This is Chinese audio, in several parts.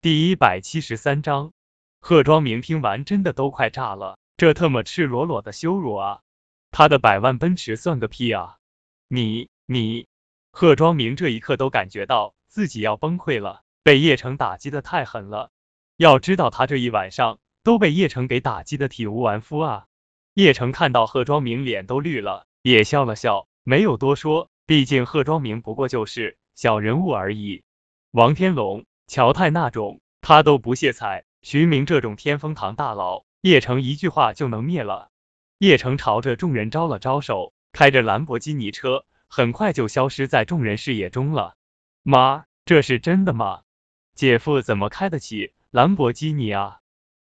第一百七十三章，贺庄明听完真的都快炸了，这特么赤裸裸的羞辱啊！他的百万奔驰算个屁啊！你你，贺庄明这一刻都感觉到自己要崩溃了，被叶城打击的太狠了。要知道他这一晚上都被叶城给打击的体无完肤啊！叶城看到贺庄明脸都绿了，也笑了笑，没有多说，毕竟贺庄明不过就是小人物而已。王天龙。乔泰那种，他都不屑睬；徐明这种天风堂大佬，叶城一句话就能灭了。叶城朝着众人招了招手，开着兰博基尼车，很快就消失在众人视野中了。妈，这是真的吗？姐夫怎么开得起兰博基尼啊？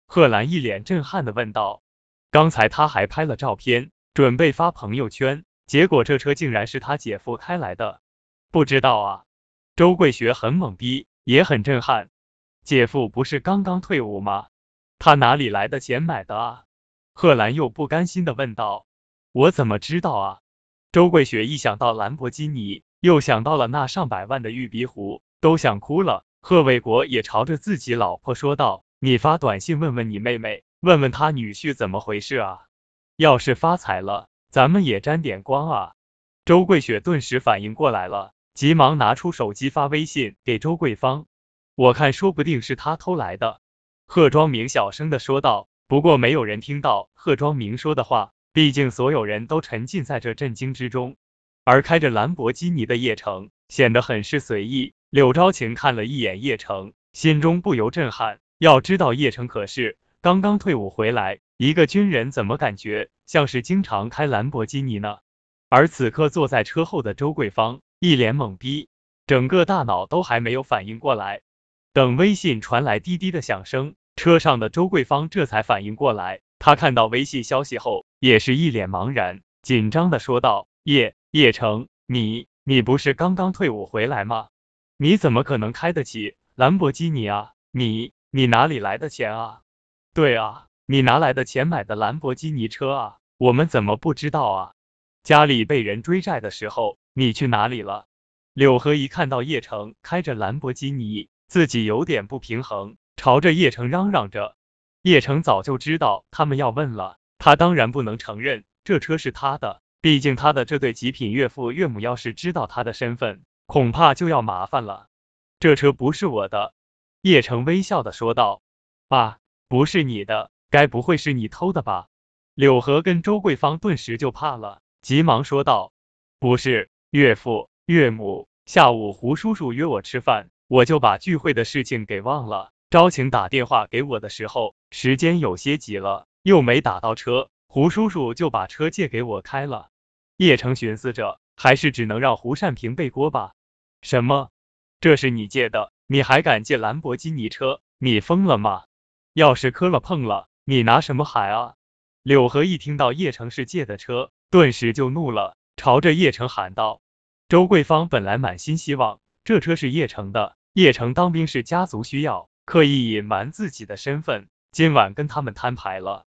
贺兰一脸震撼的问道。刚才他还拍了照片，准备发朋友圈，结果这车竟然是他姐夫开来的。不知道啊。周桂雪很懵逼。也很震撼，姐夫不是刚刚退伍吗？他哪里来的钱买的啊？贺兰又不甘心的问道。我怎么知道啊？周桂雪一想到兰博基尼，又想到了那上百万的玉鼻壶，都想哭了。贺卫国也朝着自己老婆说道：“你发短信问问你妹妹，问问他女婿怎么回事啊？要是发财了，咱们也沾点光啊！”周桂雪顿时反应过来了。急忙拿出手机发微信给周桂芳，我看说不定是他偷来的。贺庄明小声的说道，不过没有人听到贺庄明说的话，毕竟所有人都沉浸在这震惊之中。而开着兰博基尼的叶城显得很是随意。柳昭晴看了一眼叶城，心中不由震撼。要知道叶城可是刚刚退伍回来，一个军人怎么感觉像是经常开兰博基尼呢？而此刻坐在车后的周桂芳。一脸懵逼，整个大脑都还没有反应过来。等微信传来滴滴的响声，车上的周桂芳这才反应过来。她看到微信消息后，也是一脸茫然，紧张的说道：“叶叶成，你你不是刚刚退伍回来吗？你怎么可能开得起兰博基尼啊？你你哪里来的钱啊？对啊，你拿来的钱买的兰博基尼车啊？我们怎么不知道啊？家里被人追债的时候。”你去哪里了？柳河一看到叶城开着兰博基尼，自己有点不平衡，朝着叶城嚷嚷着。叶城早就知道他们要问了，他当然不能承认这车是他的，毕竟他的这对极品岳父岳母要是知道他的身份，恐怕就要麻烦了。这车不是我的，叶城微笑的说道。爸，不是你的，该不会是你偷的吧？柳河跟周桂芳顿时就怕了，急忙说道，不是。岳父、岳母，下午胡叔叔约我吃饭，我就把聚会的事情给忘了。招晴打电话给我的时候，时间有些急了，又没打到车，胡叔叔就把车借给我开了。叶城寻思着，还是只能让胡善平背锅吧。什么？这是你借的？你还敢借兰博基尼车？你疯了吗？要是磕了碰了，你拿什么还啊？柳河一听到叶城是借的车，顿时就怒了，朝着叶城喊道。周桂芳本来满心希望这车是叶城的，叶城当兵是家族需要，刻意隐瞒自己的身份，今晚跟他们摊牌了。